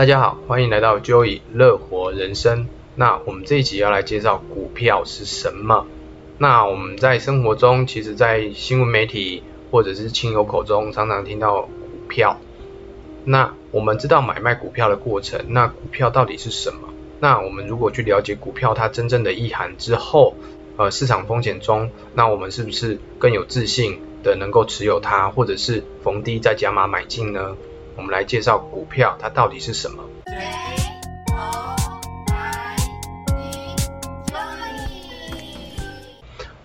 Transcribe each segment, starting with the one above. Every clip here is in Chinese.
大家好，欢迎来到 Joey 乐活人生。那我们这一集要来介绍股票是什么。那我们在生活中，其实在新闻媒体或者是亲友口中，常常听到股票。那我们知道买卖股票的过程，那股票到底是什么？那我们如果去了解股票它真正的意涵之后，呃，市场风险中，那我们是不是更有自信的能够持有它，或者是逢低再加码买进呢？我们来介绍股票它到底是什么。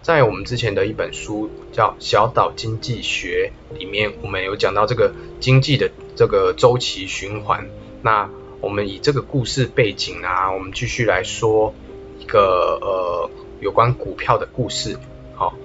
在我们之前的一本书叫《小岛经济学》里面，我们有讲到这个经济的这个周期循环。那我们以这个故事背景啊，我们继续来说一个呃有关股票的故事。好，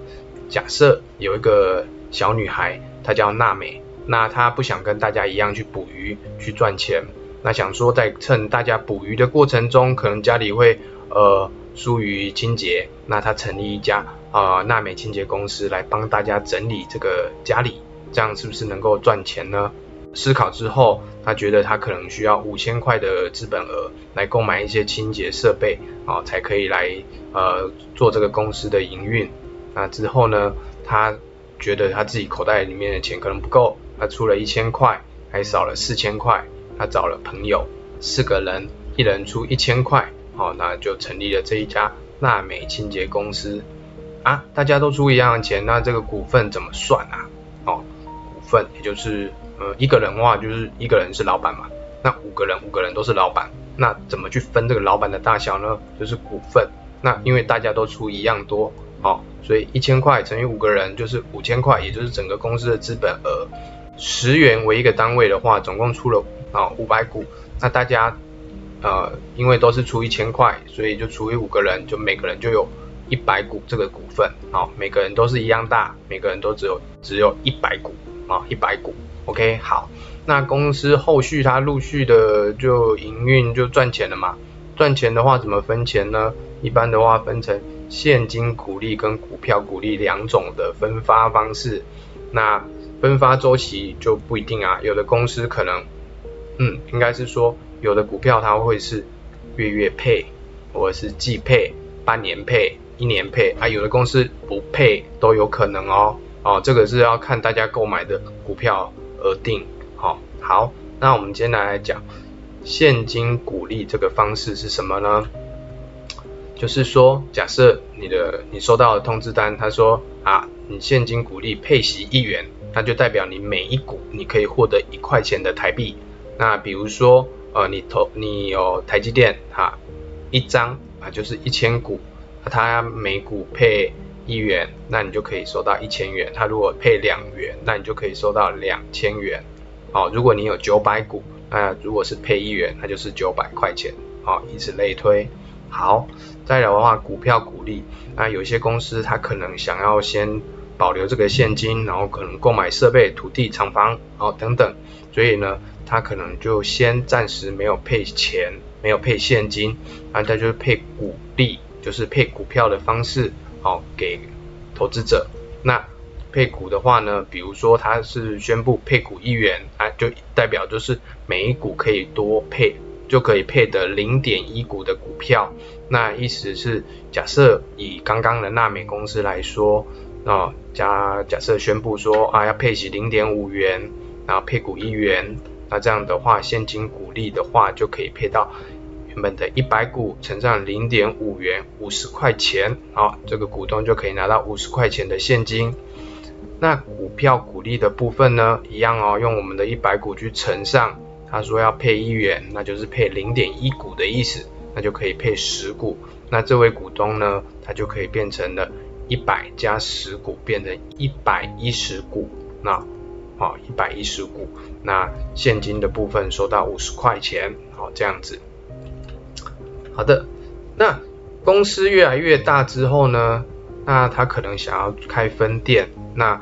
假设有一个小女孩，她叫娜美。那他不想跟大家一样去捕鱼去赚钱，那想说在趁大家捕鱼的过程中，可能家里会呃疏于清洁，那他成立一家啊娜美清洁公司来帮大家整理这个家里，这样是不是能够赚钱呢？思考之后，他觉得他可能需要五千块的资本额来购买一些清洁设备啊，才可以来呃做这个公司的营运。那之后呢，他觉得他自己口袋里面的钱可能不够。他出了一千块，还少了四千块。他找了朋友，四个人，一人出一千块，好，那就成立了这一家娜美清洁公司。啊，大家都出一样的钱，那这个股份怎么算啊？哦，股份也就是呃一个人的话，就是一个人是老板嘛。那五个人，五个人都是老板，那怎么去分这个老板的大小呢？就是股份。那因为大家都出一样多，好，所以一千块乘以五个人就是五千块，也就是整个公司的资本额。十元为一个单位的话，总共出了啊五百股。那大家呃，因为都是出一千块，所以就除以五个人，就每个人就有一百股这个股份。好，每个人都是一样大，每个人都只有只有一百股啊，一百股。OK，好，那公司后续它陆续的就营运就赚钱了嘛。赚钱的话怎么分钱呢？一般的话分成现金股利跟股票股利两种的分发方式。那分发周期就不一定啊，有的公司可能，嗯，应该是说有的股票它会是月月配，或者是季配、半年配、一年配啊，有的公司不配都有可能哦，哦，这个是要看大家购买的股票而定，好，好，那我们今天来讲现金股利这个方式是什么呢？就是说，假设你的你收到的通知单，他说啊，你现金股利配息一元。那就代表你每一股你可以获得一块钱的台币。那比如说，呃，你投你有台积电哈，一张啊就是一千股，它每股配一元，那你就可以收到一千元。它如果配两元，那你就可以收到两千元。好，如果你有九百股，那如果是配一元，那就是九百块钱。好，以此类推。好，再来的话，股票股利，那有些公司它可能想要先。保留这个现金，然后可能购买设备、土地、厂房，哦等等，所以呢，他可能就先暂时没有配钱，没有配现金，啊，他就是配股利，就是配股票的方式，好给投资者。那配股的话呢，比如说他是宣布配股一元，啊，就代表就是每一股可以多配，就可以配的零点一股的股票。那意思是，假设以刚刚的纳美公司来说。那假假设宣布说啊要配息零点五元，然后配股一元，那这样的话现金股利的话就可以配到原本的一百股乘上零点五元五十块钱，好，这个股东就可以拿到五十块钱的现金。那股票股利的部分呢，一样哦，用我们的一百股去乘上，他说要配一元，那就是配零点一股的意思，那就可以配十股，那这位股东呢，他就可以变成了。一百加十股变成一百一十股，那好一百一十股，那现金的部分收到五十块钱，好这样子。好的，那公司越来越大之后呢，那他可能想要开分店，那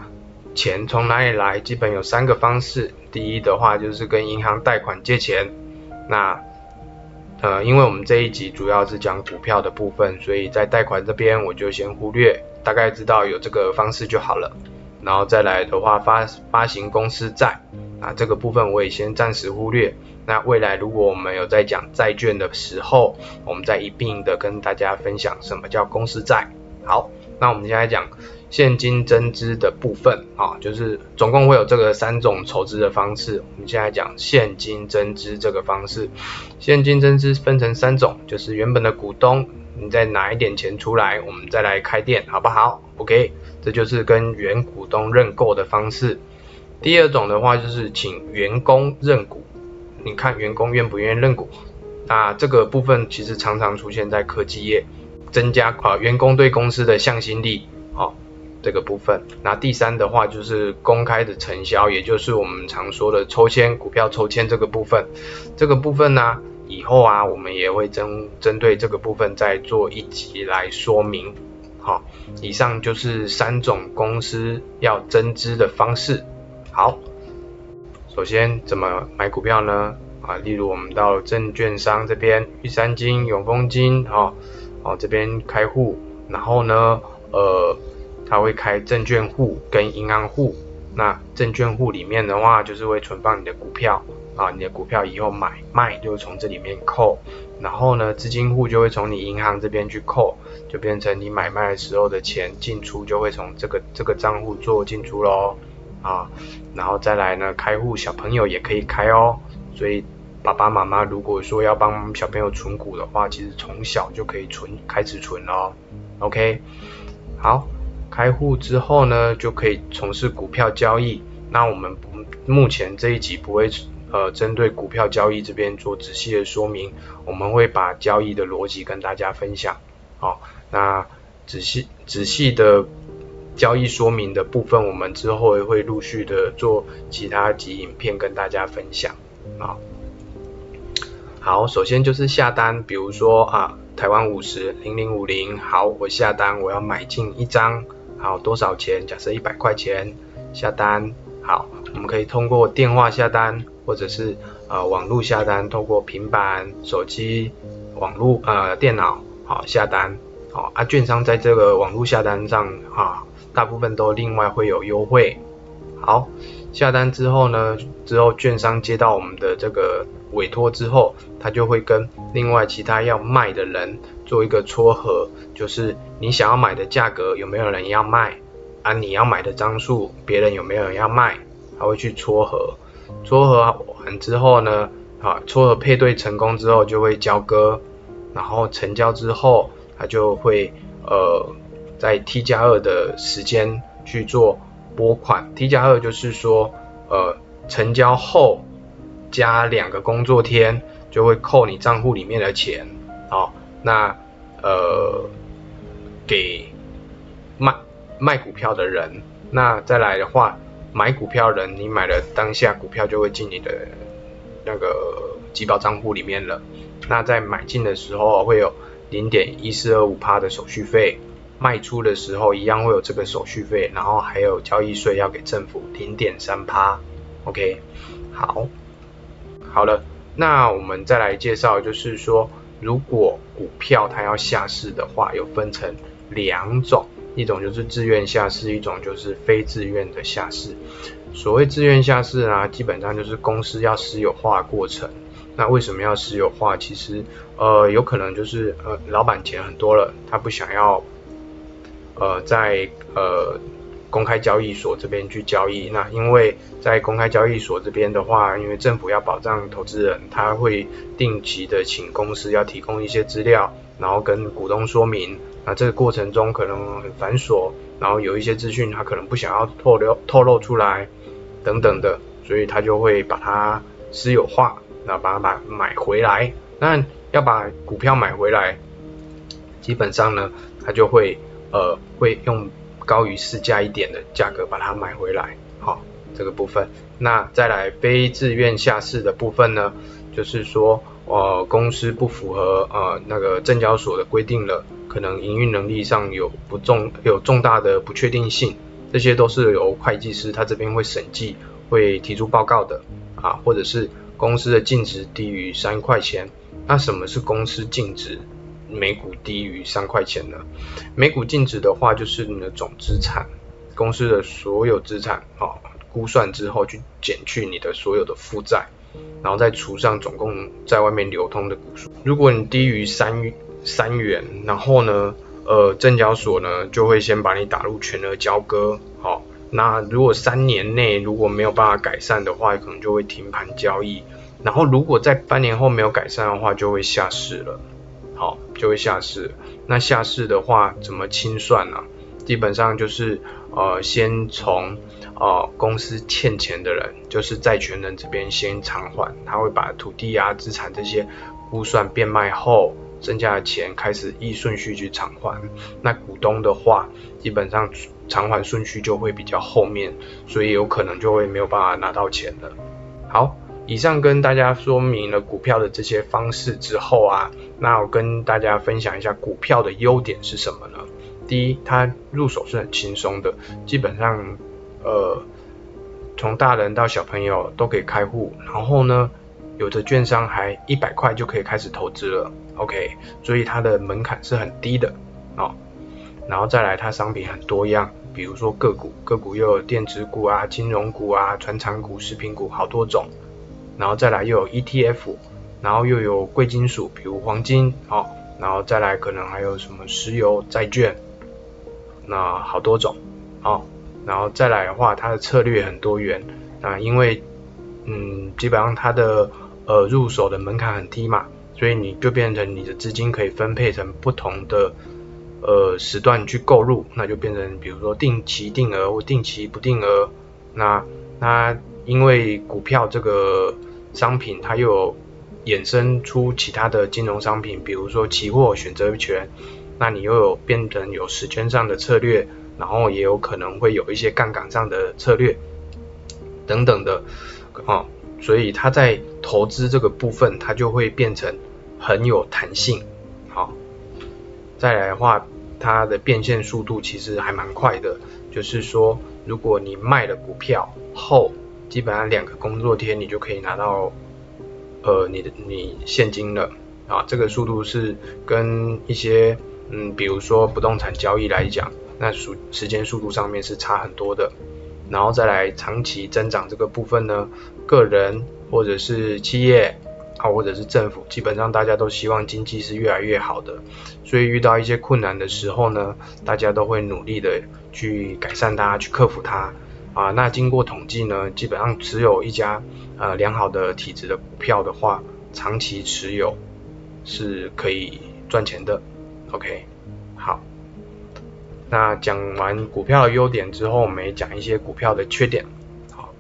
钱从哪里来？基本有三个方式，第一的话就是跟银行贷款借钱，那呃因为我们这一集主要是讲股票的部分，所以在贷款这边我就先忽略。大概知道有这个方式就好了，然后再来的话发发行公司债，啊，这个部分我也先暂时忽略。那未来如果我们有在讲债券的时候，我们再一并的跟大家分享什么叫公司债。好，那我们现在讲现金增资的部分啊，就是总共会有这个三种筹资的方式。我们现在讲现金增资这个方式，现金增资分成三种，就是原本的股东，你再拿一点钱出来，我们再来开店，好不好？OK，这就是跟原股东认购的方式。第二种的话就是请员工认股，你看员工愿不愿意认股？那这个部分其实常常出现在科技业，增加啊员工对公司的向心力，哦这个部分。那第三的话就是公开的承销，也就是我们常说的抽签股票抽签这个部分。这个部分呢，以后啊我们也会针针对这个部分再做一集来说明。好，以上就是三种公司要增资的方式。好，首先怎么买股票呢？啊，例如我们到证券商这边，玉山金、永丰金，哦，哦这边开户，然后呢，呃，他会开证券户跟银行户。那证券户里面的话，就是会存放你的股票，啊，你的股票以后买卖就从这里面扣，然后呢，资金户就会从你银行这边去扣，就变成你买卖的时候的钱进出就会从这个这个账户做进出喽。啊，然后再来呢，开户小朋友也可以开哦。所以爸爸妈妈如果说要帮小朋友存股的话，其实从小就可以存，开始存哦。OK，好，开户之后呢，就可以从事股票交易。那我们不目前这一集不会呃针对股票交易这边做仔细的说明，我们会把交易的逻辑跟大家分享。好，那仔细仔细的。交易说明的部分，我们之后也会陆续的做其他集影片跟大家分享啊。好，首先就是下单，比如说啊，台湾五十零零五零，好，我下单，我要买进一张，好，多少钱？假设一百块钱，下单，好，我们可以通过电话下单，或者是呃网络下单，通过平板、手机、网络呃电脑，好下单，好啊，券商在这个网络下单上啊。大部分都另外会有优惠。好，下单之后呢，之后券商接到我们的这个委托之后，他就会跟另外其他要卖的人做一个撮合，就是你想要买的价格有没有人要卖啊？你要买的张数别人有没有人要卖？他会去撮合，撮合完之后呢，啊，撮合配对成功之后就会交割，然后成交之后他就会呃。在 T 加二的时间去做拨款，T 加二就是说，呃，成交后加两个工作天就会扣你账户里面的钱，哦，那呃给卖卖股票的人，那再来的话，买股票人你买了当下股票就会进你的那个集保账户里面了，那在买进的时候会有零点一四二五趴的手续费。卖出的时候一样会有这个手续费，然后还有交易税要给政府零点三趴，OK，好，好了，那我们再来介绍，就是说如果股票它要下市的话，有分成两种，一种就是自愿下市，一种就是非自愿的下市。所谓自愿下市啊，基本上就是公司要私有化过程。那为什么要私有化？其实呃有可能就是呃老板钱很多了，他不想要。呃，在呃公开交易所这边去交易，那因为在公开交易所这边的话，因为政府要保障投资人，他会定期的请公司要提供一些资料，然后跟股东说明，那这个过程中可能很繁琐，然后有一些资讯他可能不想要透露透露出来等等的，所以他就会把它私有化，那把它买买回来，那要把股票买回来，基本上呢，他就会。呃，会用高于市价一点的价格把它买回来，好，这个部分。那再来非自愿下市的部分呢，就是说，呃，公司不符合呃那个证交所的规定了，可能营运能力上有不重有重大的不确定性，这些都是由会计师他这边会审计，会提出报告的，啊，或者是公司的净值低于三块钱，那什么是公司净值？每股低于三块钱呢？每股净值的话，就是你的总资产，公司的所有资产，哦，估算之后去减去你的所有的负债，然后再除上总共在外面流通的股数。如果你低于三三元，然后呢，呃，证交所呢就会先把你打入全额交割，好，那如果三年内如果没有办法改善的话，可能就会停盘交易，然后如果在半年后没有改善的话，就会下市了，好，就会下市。那下市的话怎么清算呢？基本上就是呃，先从呃公司欠钱的人，就是债权人这边先偿还，他会把土地啊、资产这些估算变卖后。剩下的钱开始依顺序去偿还，那股东的话，基本上偿还顺序就会比较后面，所以有可能就会没有办法拿到钱了。好，以上跟大家说明了股票的这些方式之后啊，那我跟大家分享一下股票的优点是什么呢？第一，它入手是很轻松的，基本上呃，从大人到小朋友都可以开户，然后呢。有的券商还一百块就可以开始投资了，OK，所以它的门槛是很低的哦。然后再来，它商品很多样，比如说个股，个股又有电子股啊、金融股啊、传产股、食品股，好多种。然后再来又有 ETF，然后又有贵金属，比如黄金，哦，然后再来可能还有什么石油、债券，那好多种，哦，然后再来的话，它的策略很多元，那因为，嗯，基本上它的呃，入手的门槛很低嘛，所以你就变成你的资金可以分配成不同的呃时段去购入，那就变成比如说定期定额或定期不定额。那那因为股票这个商品它又有衍生出其他的金融商品，比如说期货、选择权，那你又有变成有时间上的策略，然后也有可能会有一些杠杆上的策略等等的哦。所以它在投资这个部分，它就会变成很有弹性。好，再来的话，它的变现速度其实还蛮快的。就是说，如果你卖了股票后，基本上两个工作天你就可以拿到呃你的你现金了啊。这个速度是跟一些嗯，比如说不动产交易来讲，那速时间速度上面是差很多的。然后再来长期增长这个部分呢，个人或者是企业啊，或者是政府，基本上大家都希望经济是越来越好的，所以遇到一些困难的时候呢，大家都会努力的去改善它，去克服它啊。那经过统计呢，基本上持有一家呃良好的体质的股票的话，长期持有是可以赚钱的。OK，那讲完股票的优点之后，我们也讲一些股票的缺点。好，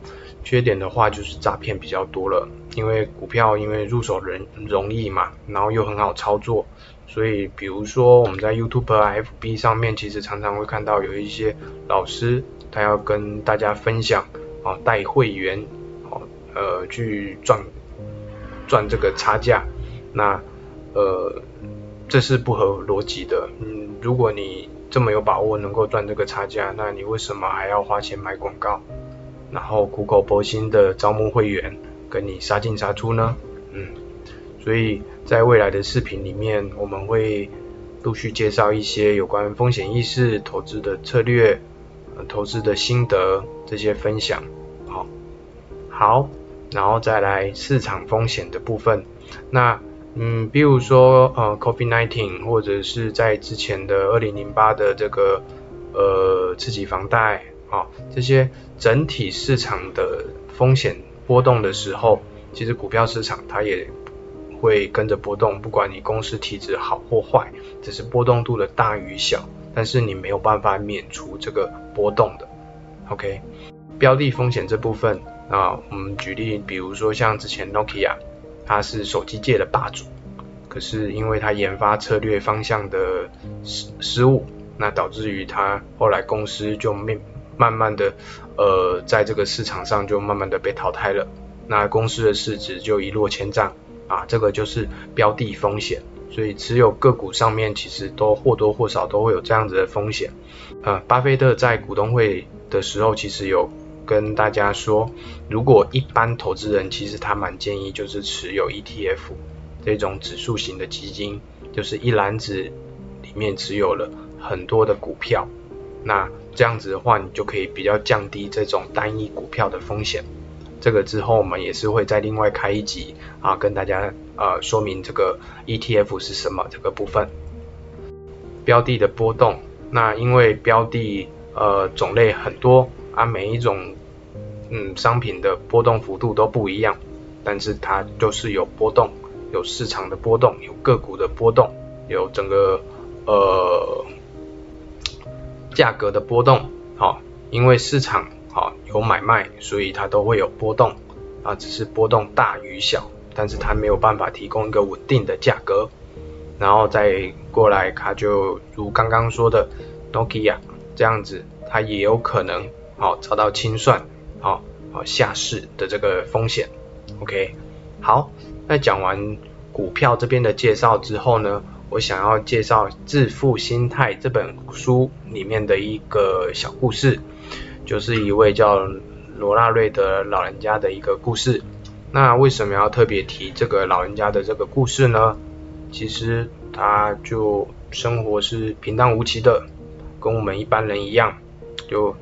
缺点的话就是诈骗比较多了，因为股票因为入手人容易嘛，然后又很好操作，所以比如说我们在 YouTube、FB 上面，其实常常会看到有一些老师他要跟大家分享啊，带会员哦，呃，去赚赚这个差价，那呃，这是不合逻辑的。嗯，如果你这么有把握能够赚这个差价，那你为什么还要花钱买广告，然后苦口婆心的招募会员，跟你杀进杀出呢？嗯，所以在未来的视频里面，我们会陆续介绍一些有关风险意识、投资的策略、投资的心得这些分享。好，好，然后再来市场风险的部分，那。嗯，比如说呃，COVID-19，或者是在之前的二零零八的这个呃刺激房贷啊，这些整体市场的风险波动的时候，其实股票市场它也会跟着波动，不管你公司体质好或坏，只是波动度的大与小，但是你没有办法免除这个波动的。OK，标的风险这部分啊，我们举例，比如说像之前 Nokia。他是手机界的霸主，可是因为他研发策略方向的失失误，那导致于他后来公司就慢慢慢的呃在这个市场上就慢慢的被淘汰了，那公司的市值就一落千丈啊，这个就是标的风险，所以持有个股上面其实都或多或少都会有这样子的风险，呃，巴菲特在股东会的时候其实有。跟大家说，如果一般投资人其实他蛮建议就是持有 ETF 这种指数型的基金，就是一篮子里面持有了很多的股票，那这样子的话，你就可以比较降低这种单一股票的风险。这个之后我们也是会再另外开一集啊，跟大家呃说明这个 ETF 是什么这个部分。标的的波动，那因为标的呃种类很多啊，每一种嗯商品的波动幅度都不一样，但是它就是有波动，有市场的波动，有个股的波动，有整个呃价格的波动，好，因为市场。好，有买卖，所以它都会有波动啊，只是波动大与小，但是它没有办法提供一个稳定的价格。然后再过来，它就如刚刚说的，Nokia 这样子，它也有可能好遭到清算，好好下市的这个风险。OK，好，那讲完股票这边的介绍之后呢，我想要介绍《致富心态》这本书里面的一个小故事。就是一位叫罗纳瑞的老人家的一个故事。那为什么要特别提这个老人家的这个故事呢？其实他就生活是平淡无奇的，跟我们一般人一样，就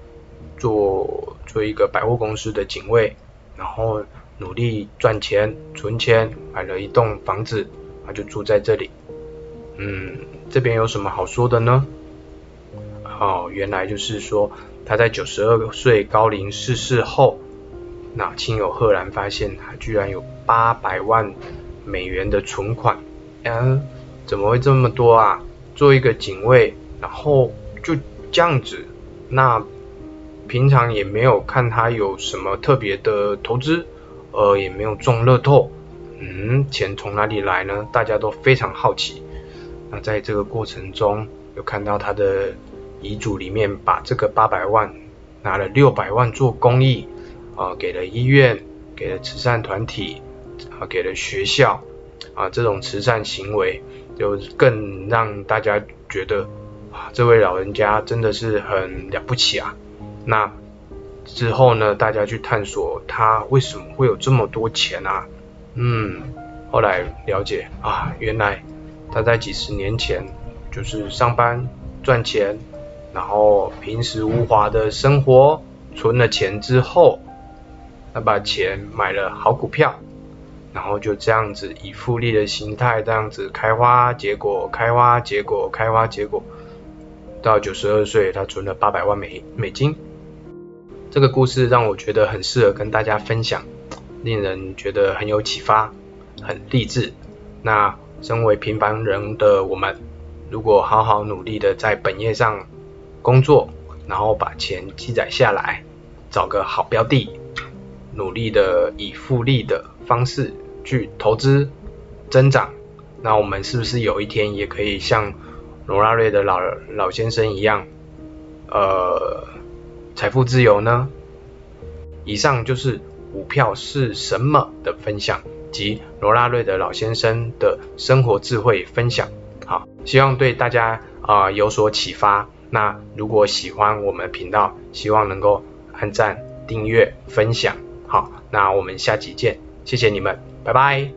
做做一个百货公司的警卫，然后努力赚钱存钱，买了一栋房子，他就住在这里。嗯，这边有什么好说的呢？哦，原来就是说。他在九十二岁高龄逝世后，那亲友赫然发现他居然有八百万美元的存款，嗯，怎么会这么多啊？做一个警卫，然后就这样子，那平常也没有看他有什么特别的投资，呃，也没有中乐透，嗯，钱从哪里来呢？大家都非常好奇。那在这个过程中，有看到他的。遗嘱里面把这个八百万拿了六百万做公益，啊，给了医院，给了慈善团体，啊，给了学校，啊，这种慈善行为就更让大家觉得，啊，这位老人家真的是很了不起啊。那之后呢，大家去探索他为什么会有这么多钱啊？嗯，后来了解啊，原来他在几十年前就是上班赚钱。然后平时无华的生活，存了钱之后，他把钱买了好股票，然后就这样子以复利的形态这样子开花结果，开花结果，开花结果，到九十二岁他存了八百万美美金。这个故事让我觉得很适合跟大家分享，令人觉得很有启发，很励志。那身为平凡人的我们，如果好好努力的在本业上，工作，然后把钱积攒下来，找个好标的，努力的以复利的方式去投资增长。那我们是不是有一天也可以像罗拉瑞的老老先生一样，呃，财富自由呢？以上就是股票是什么的分享及罗拉瑞的老先生的生活智慧分享。好，希望对大家啊有所启发。那如果喜欢我们频道，希望能够按赞、订阅、分享。好，那我们下集见，谢谢你们，拜拜。